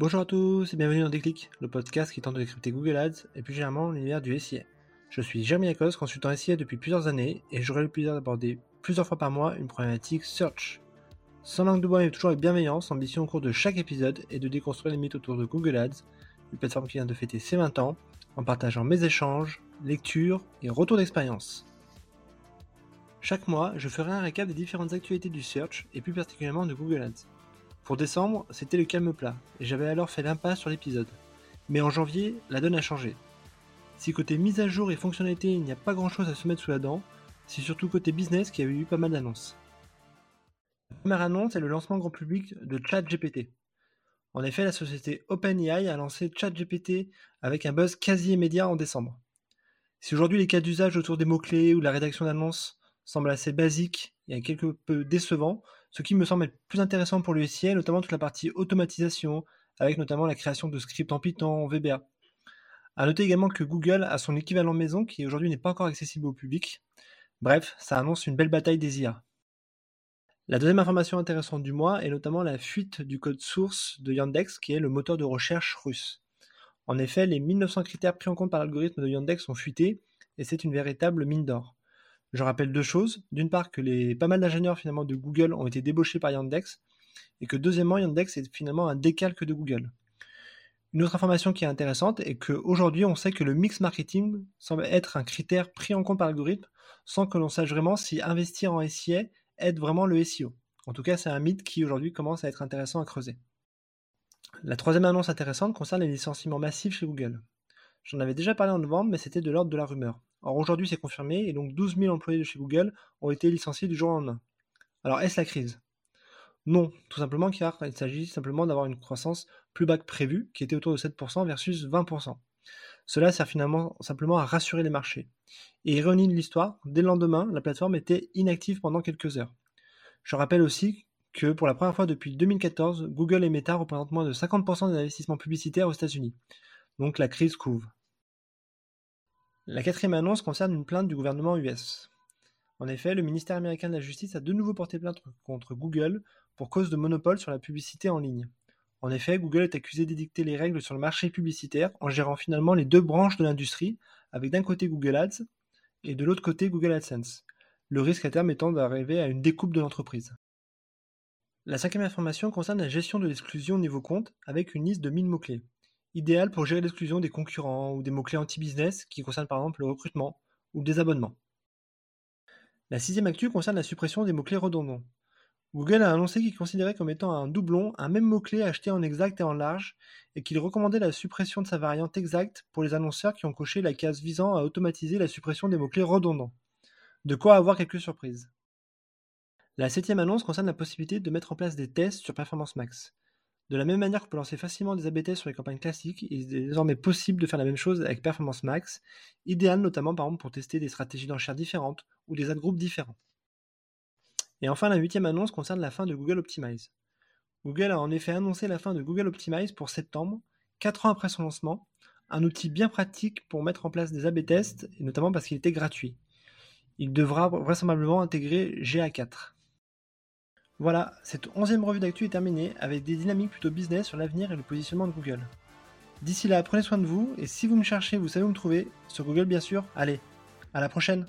Bonjour à tous et bienvenue dans Déclic, le podcast qui tente de décrypter Google Ads et plus généralement l'univers du SIA. Je suis Jeremy Akos, consultant SIA depuis plusieurs années et j'aurai le plaisir d'aborder plusieurs fois par mois une problématique search. Sans langue de bois mais toujours avec bienveillance, ambition au cours de chaque épisode est de déconstruire les mythes autour de Google Ads, une plateforme qui vient de fêter ses 20 ans, en partageant mes échanges, lectures et retours d'expérience. Chaque mois, je ferai un récap des différentes actualités du search et plus particulièrement de Google Ads. Pour décembre, c'était le calme plat, et j'avais alors fait l'impasse sur l'épisode. Mais en janvier, la donne a changé. Si côté mise à jour et fonctionnalité, il n'y a pas grand chose à se mettre sous la dent, c'est surtout côté business qu'il y a eu pas mal d'annonces. La première annonce est le lancement grand public de ChatGPT. En effet, la société OpenAI a lancé ChatGPT avec un buzz quasi immédiat en décembre. Si aujourd'hui les cas d'usage autour des mots-clés ou la rédaction d'annonces semblent assez basiques et quelque peu décevants, ce qui me semble être plus intéressant pour le SIA, notamment toute la partie automatisation, avec notamment la création de scripts en Python, VBA. A noter également que Google a son équivalent maison qui aujourd'hui n'est pas encore accessible au public. Bref, ça annonce une belle bataille des IA. La deuxième information intéressante du mois est notamment la fuite du code source de Yandex, qui est le moteur de recherche russe. En effet, les 1900 critères pris en compte par l'algorithme de Yandex sont fuités, et c'est une véritable mine d'or. Je rappelle deux choses. D'une part, que les pas mal d'ingénieurs finalement de Google ont été débauchés par Yandex, et que deuxièmement, Yandex est finalement un décalque de Google. Une autre information qui est intéressante est qu'aujourd'hui, on sait que le mix marketing semble être un critère pris en compte par l'algorithme, sans que l'on sache vraiment si investir en SIA aide vraiment le SEO. En tout cas, c'est un mythe qui aujourd'hui commence à être intéressant à creuser. La troisième annonce intéressante concerne les licenciements massifs chez Google. J'en avais déjà parlé en novembre, mais c'était de l'ordre de la rumeur. Or aujourd'hui c'est confirmé et donc 12 000 employés de chez Google ont été licenciés du jour au lendemain. Alors est-ce la crise? Non, tout simplement car il s'agit simplement d'avoir une croissance plus bas que prévue, qui était autour de 7% versus 20%. Cela sert finalement simplement à rassurer les marchés. Et ironie de l'histoire, dès le lendemain, la plateforme était inactive pendant quelques heures. Je rappelle aussi que pour la première fois depuis 2014, Google et Meta représentent moins de 50% des investissements publicitaires aux États-Unis. Donc la crise couve. La quatrième annonce concerne une plainte du gouvernement US. En effet, le ministère américain de la Justice a de nouveau porté plainte contre Google pour cause de monopole sur la publicité en ligne. En effet, Google est accusé d'édicter les règles sur le marché publicitaire en gérant finalement les deux branches de l'industrie, avec d'un côté Google Ads et de l'autre côté Google AdSense. Le risque à terme étant d'arriver à une découpe de l'entreprise. La cinquième information concerne la gestion de l'exclusion au niveau compte avec une liste de 1000 mots-clés idéal pour gérer l'exclusion des concurrents ou des mots-clés anti-business qui concernent par exemple le recrutement ou le désabonnement. La sixième actu concerne la suppression des mots-clés redondants. Google a annoncé qu'il considérait comme étant un doublon un même mot-clé acheté en exact et en large et qu'il recommandait la suppression de sa variante exacte pour les annonceurs qui ont coché la case visant à automatiser la suppression des mots-clés redondants. De quoi avoir quelques surprises. La septième annonce concerne la possibilité de mettre en place des tests sur Performance Max. De la même manière qu'on peut lancer facilement des AB tests sur les campagnes classiques, il est désormais possible de faire la même chose avec Performance Max, idéal notamment par exemple pour tester des stratégies d'enchères différentes ou des ad groupes différents. Et enfin, la huitième annonce concerne la fin de Google Optimize. Google a en effet annoncé la fin de Google Optimize pour septembre, 4 ans après son lancement, un outil bien pratique pour mettre en place des AB tests, et notamment parce qu'il était gratuit. Il devra vraisemblablement intégrer GA4. Voilà, cette onzième revue d'actu est terminée avec des dynamiques plutôt business sur l'avenir et le positionnement de Google. D'ici là, prenez soin de vous et si vous me cherchez, vous savez où me trouver, sur Google bien sûr. Allez, à la prochaine